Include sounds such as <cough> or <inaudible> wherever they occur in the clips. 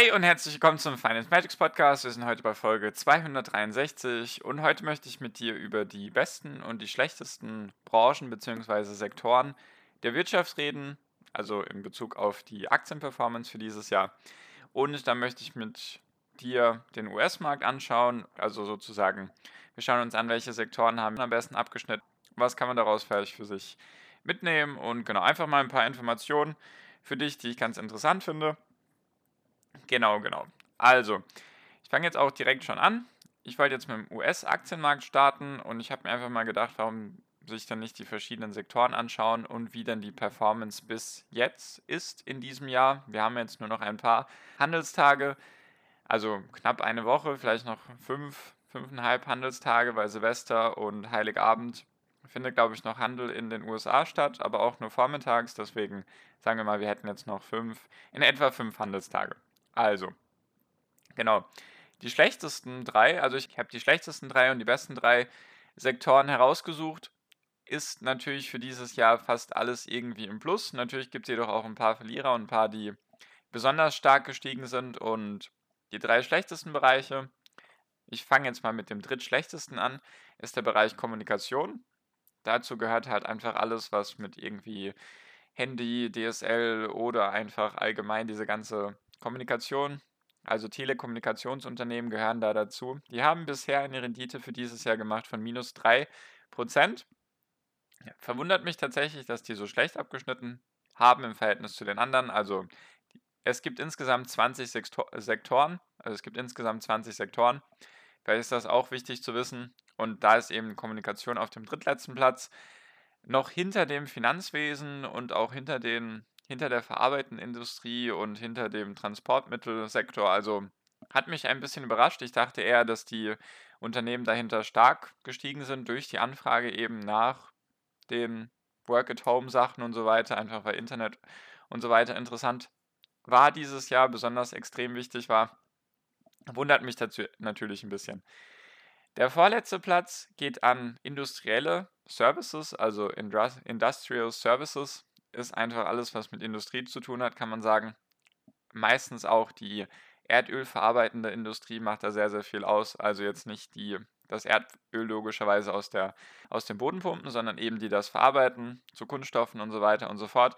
Hi und herzlich willkommen zum Finance Magics Podcast. Wir sind heute bei Folge 263 und heute möchte ich mit dir über die besten und die schlechtesten Branchen bzw. Sektoren der Wirtschaft reden, also in Bezug auf die Aktienperformance für dieses Jahr. Und dann möchte ich mit dir den US-Markt anschauen, also sozusagen, wir schauen uns an, welche Sektoren haben am besten abgeschnitten, was kann man daraus vielleicht für sich mitnehmen und genau einfach mal ein paar Informationen für dich, die ich ganz interessant finde. Genau, genau. Also, ich fange jetzt auch direkt schon an. Ich wollte jetzt mit dem US-Aktienmarkt starten und ich habe mir einfach mal gedacht, warum sich dann nicht die verschiedenen Sektoren anschauen und wie dann die Performance bis jetzt ist in diesem Jahr. Wir haben jetzt nur noch ein paar Handelstage, also knapp eine Woche, vielleicht noch fünf, fünfeinhalb Handelstage, weil Silvester und Heiligabend findet, glaube ich, noch Handel in den USA statt, aber auch nur vormittags. Deswegen sagen wir mal, wir hätten jetzt noch fünf, in etwa fünf Handelstage. Also, genau. Die schlechtesten drei, also ich habe die schlechtesten drei und die besten drei Sektoren herausgesucht. Ist natürlich für dieses Jahr fast alles irgendwie im Plus. Natürlich gibt es jedoch auch ein paar Verlierer und ein paar, die besonders stark gestiegen sind. Und die drei schlechtesten Bereiche, ich fange jetzt mal mit dem drittschlechtesten an, ist der Bereich Kommunikation. Dazu gehört halt einfach alles, was mit irgendwie Handy, DSL oder einfach allgemein diese ganze Kommunikation, also Telekommunikationsunternehmen gehören da dazu. Die haben bisher eine Rendite für dieses Jahr gemacht von minus 3%. Verwundert mich tatsächlich, dass die so schlecht abgeschnitten haben im Verhältnis zu den anderen. Also es gibt insgesamt 20 Sektoren, also es gibt insgesamt 20 Sektoren. Vielleicht ist das auch wichtig zu wissen. Und da ist eben Kommunikation auf dem drittletzten Platz. Noch hinter dem Finanzwesen und auch hinter den hinter der verarbeitenden Industrie und hinter dem Transportmittelsektor. Also hat mich ein bisschen überrascht. Ich dachte eher, dass die Unternehmen dahinter stark gestiegen sind durch die Anfrage eben nach den Work-at-Home-Sachen und so weiter, einfach weil Internet und so weiter interessant war dieses Jahr, besonders extrem wichtig war. Wundert mich dazu natürlich ein bisschen. Der vorletzte Platz geht an industrielle Services, also Industrial Services ist einfach alles, was mit Industrie zu tun hat, kann man sagen. Meistens auch die Erdöl verarbeitende Industrie macht da sehr, sehr viel aus. Also jetzt nicht die, das Erdöl logischerweise aus, der, aus den Bodenpumpen, sondern eben die das verarbeiten zu Kunststoffen und so weiter und so fort.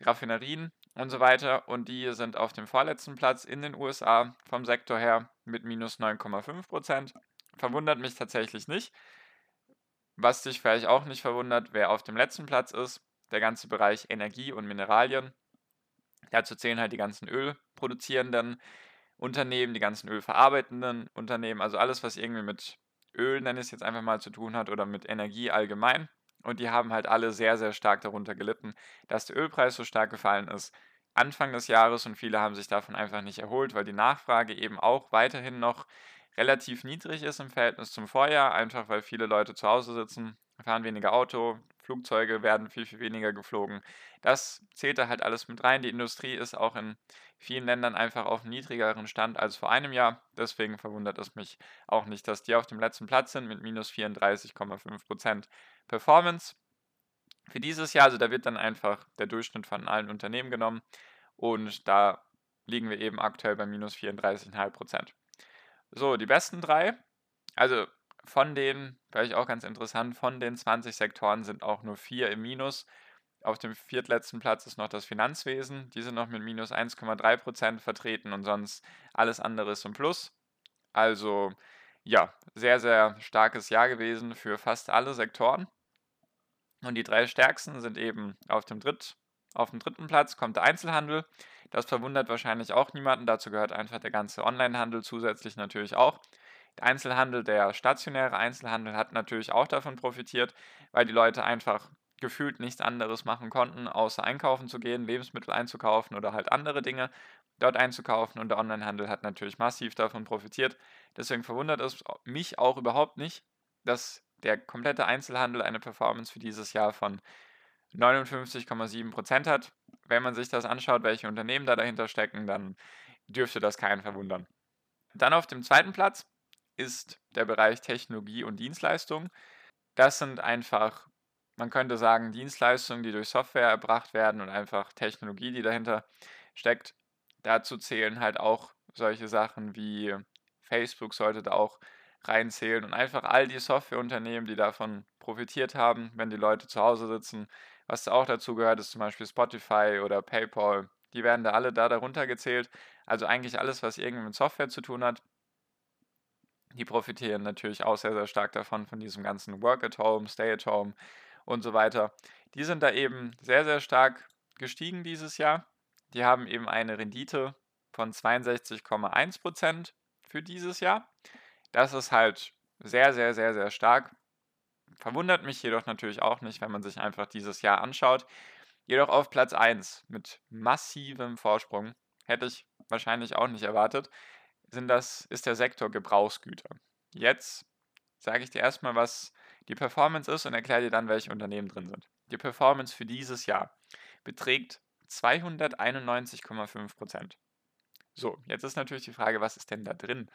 Raffinerien und so weiter. Und die sind auf dem vorletzten Platz in den USA vom Sektor her mit minus 9,5 Prozent. Verwundert mich tatsächlich nicht. Was dich vielleicht auch nicht verwundert, wer auf dem letzten Platz ist, der ganze Bereich Energie und Mineralien. Dazu zählen halt die ganzen ölproduzierenden Unternehmen, die ganzen ölverarbeitenden Unternehmen, also alles, was irgendwie mit Öl, nenne ich es jetzt einfach mal, zu tun hat oder mit Energie allgemein. Und die haben halt alle sehr, sehr stark darunter gelitten, dass der Ölpreis so stark gefallen ist. Anfang des Jahres und viele haben sich davon einfach nicht erholt, weil die Nachfrage eben auch weiterhin noch relativ niedrig ist im Verhältnis zum Vorjahr, einfach weil viele Leute zu Hause sitzen, fahren weniger Auto, Flugzeuge werden viel, viel weniger geflogen. Das zählt da halt alles mit rein. Die Industrie ist auch in vielen Ländern einfach auf einem niedrigeren Stand als vor einem Jahr. Deswegen verwundert es mich auch nicht, dass die auf dem letzten Platz sind mit minus 34,5% Performance. Für dieses Jahr, also da wird dann einfach der Durchschnitt von allen Unternehmen genommen und da liegen wir eben aktuell bei minus 34,5%. So, die besten drei. Also von den, vielleicht auch ganz interessant, von den 20 Sektoren sind auch nur vier im Minus. Auf dem viertletzten Platz ist noch das Finanzwesen. Die sind noch mit minus 1,3% vertreten und sonst alles andere ist im Plus. Also ja, sehr, sehr starkes Jahr gewesen für fast alle Sektoren. Und die drei stärksten sind eben auf dem, Dritt, auf dem dritten Platz kommt der Einzelhandel. Das verwundert wahrscheinlich auch niemanden. Dazu gehört einfach der ganze Onlinehandel zusätzlich natürlich auch. Der Einzelhandel, der stationäre Einzelhandel hat natürlich auch davon profitiert, weil die Leute einfach gefühlt nichts anderes machen konnten, außer einkaufen zu gehen, Lebensmittel einzukaufen oder halt andere Dinge. dort einzukaufen und der Onlinehandel hat natürlich massiv davon profitiert. Deswegen verwundert es mich auch überhaupt nicht, dass der komplette Einzelhandel eine Performance für dieses Jahr von 59,7% hat. Wenn man sich das anschaut, welche Unternehmen da dahinter stecken, dann dürfte das keinen verwundern. Dann auf dem zweiten Platz ist der Bereich Technologie und Dienstleistung. Das sind einfach, man könnte sagen, Dienstleistungen, die durch Software erbracht werden und einfach Technologie, die dahinter steckt. Dazu zählen halt auch solche Sachen wie Facebook sollte da auch reinzählen und einfach all die Softwareunternehmen, die davon profitiert haben, wenn die Leute zu Hause sitzen. Was auch dazu gehört, ist zum Beispiel Spotify oder PayPal. Die werden da alle da darunter gezählt. Also eigentlich alles, was irgendwie mit Software zu tun hat. Die profitieren natürlich auch sehr, sehr stark davon, von diesem ganzen Work at Home, Stay at Home und so weiter. Die sind da eben sehr, sehr stark gestiegen dieses Jahr. Die haben eben eine Rendite von 62,1% für dieses Jahr. Das ist halt sehr, sehr, sehr, sehr stark. Verwundert mich jedoch natürlich auch nicht, wenn man sich einfach dieses Jahr anschaut. Jedoch auf Platz 1 mit massivem Vorsprung, hätte ich wahrscheinlich auch nicht erwartet, sind das, ist der Sektor Gebrauchsgüter. Jetzt sage ich dir erstmal, was die Performance ist und erkläre dir dann, welche Unternehmen drin sind. Die Performance für dieses Jahr beträgt 291,5% So, jetzt ist natürlich die Frage, was ist denn da drin?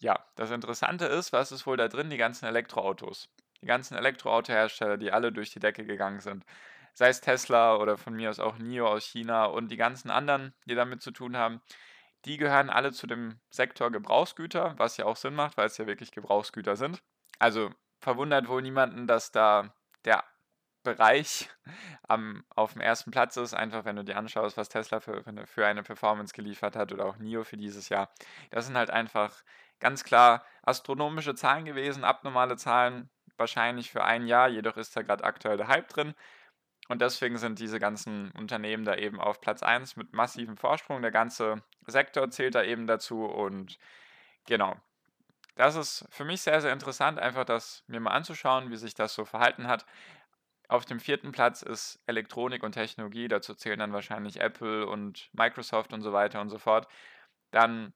Ja, das Interessante ist, was ist wohl da drin? Die ganzen Elektroautos. Die ganzen Elektroautohersteller, die alle durch die Decke gegangen sind. Sei es Tesla oder von mir aus auch NIO aus China und die ganzen anderen, die damit zu tun haben, die gehören alle zu dem Sektor Gebrauchsgüter, was ja auch Sinn macht, weil es ja wirklich Gebrauchsgüter sind. Also verwundert wohl niemanden, dass da der Bereich <laughs> am, auf dem ersten Platz ist, einfach wenn du dir anschaust, was Tesla für, für eine Performance geliefert hat oder auch NIO für dieses Jahr. Das sind halt einfach ganz klar astronomische Zahlen gewesen, abnormale Zahlen wahrscheinlich für ein Jahr, jedoch ist da gerade aktuell der Hype drin. Und deswegen sind diese ganzen Unternehmen da eben auf Platz 1 mit massivem Vorsprung. Der ganze Sektor zählt da eben dazu und genau. Das ist für mich sehr, sehr interessant, einfach das mir mal anzuschauen, wie sich das so verhalten hat. Auf dem vierten Platz ist Elektronik und Technologie, dazu zählen dann wahrscheinlich Apple und Microsoft und so weiter und so fort. Dann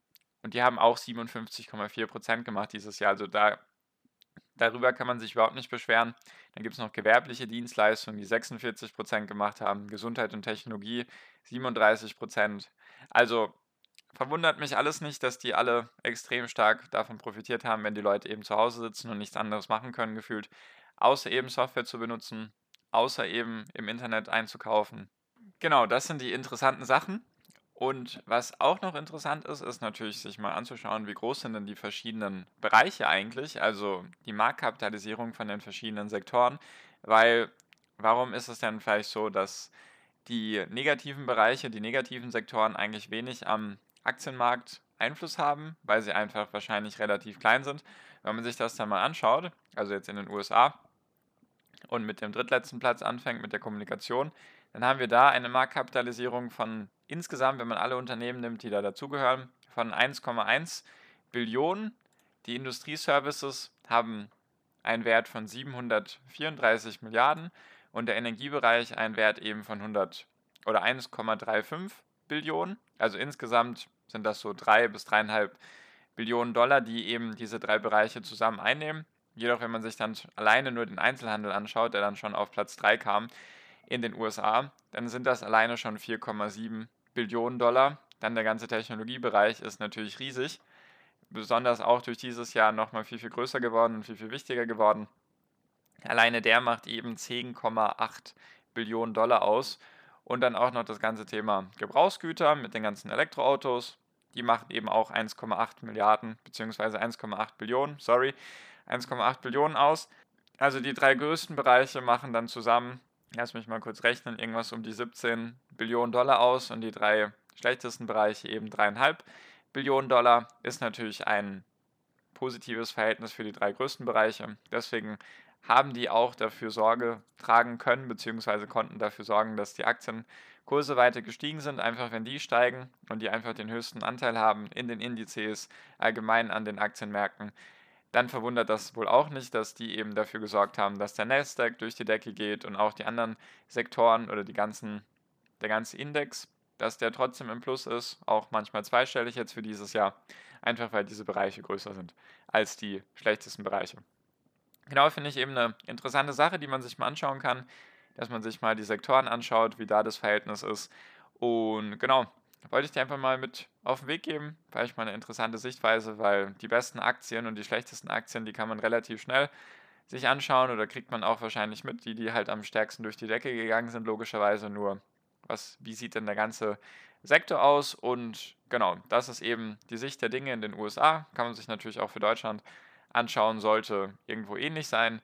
und die haben auch 57,4% gemacht dieses Jahr. Also da, darüber kann man sich überhaupt nicht beschweren. Dann gibt es noch gewerbliche Dienstleistungen, die 46% gemacht haben. Gesundheit und Technologie 37% Also verwundert mich alles nicht, dass die alle extrem stark davon profitiert haben, wenn die Leute eben zu Hause sitzen und nichts anderes machen können, gefühlt. Außer eben Software zu benutzen, außer eben im Internet einzukaufen. Genau, das sind die interessanten Sachen. Und was auch noch interessant ist, ist natürlich sich mal anzuschauen, wie groß sind denn die verschiedenen Bereiche eigentlich, also die Marktkapitalisierung von den verschiedenen Sektoren, weil warum ist es denn vielleicht so, dass die negativen Bereiche, die negativen Sektoren eigentlich wenig am Aktienmarkt Einfluss haben, weil sie einfach wahrscheinlich relativ klein sind. Wenn man sich das dann mal anschaut, also jetzt in den USA und mit dem drittletzten Platz anfängt mit der Kommunikation, dann haben wir da eine Marktkapitalisierung von insgesamt, wenn man alle Unternehmen nimmt, die da dazugehören, von 1,1 Billionen. Die Industrieservices haben einen Wert von 734 Milliarden und der Energiebereich einen Wert eben von 100 oder 1,35 Billionen. Also insgesamt sind das so 3 bis 3,5 Billionen Dollar, die eben diese drei Bereiche zusammen einnehmen. Jedoch, wenn man sich dann alleine nur den Einzelhandel anschaut, der dann schon auf Platz 3 kam, in den USA, dann sind das alleine schon 4,7 Billionen Dollar. Dann der ganze Technologiebereich ist natürlich riesig, besonders auch durch dieses Jahr nochmal viel, viel größer geworden und viel, viel wichtiger geworden. Alleine der macht eben 10,8 Billionen Dollar aus. Und dann auch noch das ganze Thema Gebrauchsgüter mit den ganzen Elektroautos. Die machen eben auch 1,8 Milliarden bzw. 1,8 Billionen, sorry, 1,8 Billionen aus. Also die drei größten Bereiche machen dann zusammen lass mich mal kurz rechnen, irgendwas um die 17 Billionen Dollar aus und die drei schlechtesten Bereiche eben dreieinhalb Billionen Dollar, ist natürlich ein positives Verhältnis für die drei größten Bereiche. Deswegen haben die auch dafür Sorge tragen können, beziehungsweise konnten dafür sorgen, dass die Aktienkurse weiter gestiegen sind. Einfach wenn die steigen und die einfach den höchsten Anteil haben in den Indizes, allgemein an den Aktienmärkten, dann verwundert das wohl auch nicht, dass die eben dafür gesorgt haben, dass der Nasdaq durch die Decke geht und auch die anderen Sektoren oder die ganzen, der ganze Index dass der trotzdem im Plus ist, auch manchmal zweistellig jetzt für dieses Jahr, einfach weil diese Bereiche größer sind als die schlechtesten Bereiche. Genau, finde ich eben eine interessante Sache, die man sich mal anschauen kann, dass man sich mal die Sektoren anschaut, wie da das Verhältnis ist. Und genau, wollte ich dir einfach mal mit auf den Weg geben, weil ich mal eine interessante Sichtweise, weil die besten Aktien und die schlechtesten Aktien, die kann man relativ schnell sich anschauen oder kriegt man auch wahrscheinlich mit, die, die halt am stärksten durch die Decke gegangen sind, logischerweise nur, was, wie sieht denn der ganze Sektor aus und genau, das ist eben die Sicht der Dinge in den USA, kann man sich natürlich auch für Deutschland anschauen, sollte irgendwo ähnlich sein.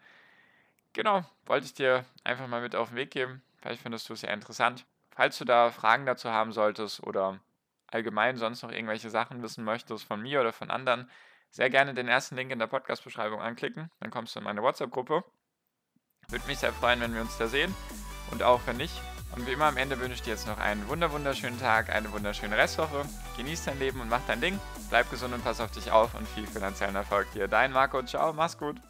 Genau, wollte ich dir einfach mal mit auf den Weg geben, vielleicht findest du es ja interessant. Falls du da Fragen dazu haben solltest oder allgemein sonst noch irgendwelche Sachen wissen möchtest von mir oder von anderen, sehr gerne den ersten Link in der Podcast-Beschreibung anklicken. Dann kommst du in meine WhatsApp-Gruppe. Würde mich sehr freuen, wenn wir uns da sehen. Und auch wenn nicht. Und wie immer am Ende wünsche ich dir jetzt noch einen wunderschönen Tag, eine wunderschöne Restwoche. Genieß dein Leben und mach dein Ding. Bleib gesund und pass auf dich auf und viel finanziellen Erfolg dir. Dein Marco. Ciao, mach's gut.